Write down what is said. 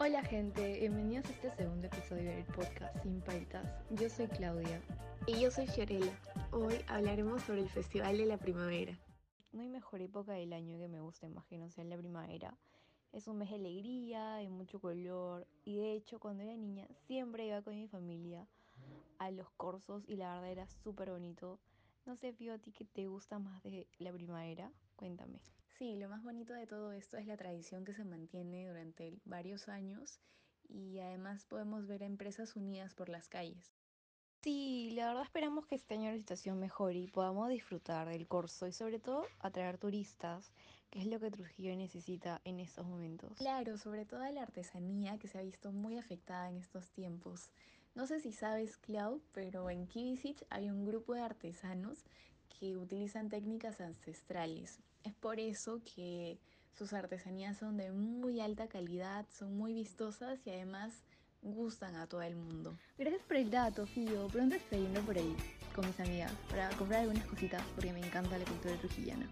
Hola gente, bienvenidos a este segundo episodio del podcast Sin Paitas. Yo soy Claudia. Y yo soy Fiorella. Hoy hablaremos sobre el Festival de la Primavera. No hay mejor época del año que me guste más que no sea la primavera. Es un mes de alegría, de mucho color. Y de hecho, cuando era niña, siempre iba con mi familia a los corsos y la verdad era súper bonito. No sé, Fio, a ti qué te gusta más de la primavera. Cuéntame. Sí, lo más bonito de todo esto es la tradición que se mantiene durante varios años y además podemos ver a empresas unidas por las calles. Sí, la verdad esperamos que este año la situación mejore y podamos disfrutar del corso y sobre todo atraer turistas, que es lo que Trujillo necesita en estos momentos. Claro, sobre todo la artesanía que se ha visto muy afectada en estos tiempos. No sé si sabes, Clau, pero en Kivisich hay un grupo de artesanos que utilizan técnicas ancestrales. Es por eso que sus artesanías son de muy alta calidad, son muy vistosas y además gustan a todo el mundo. Gracias por el dato, Fío. Pronto estoy yendo por ahí con mis amigas para comprar algunas cositas porque me encanta la cultura trujillana.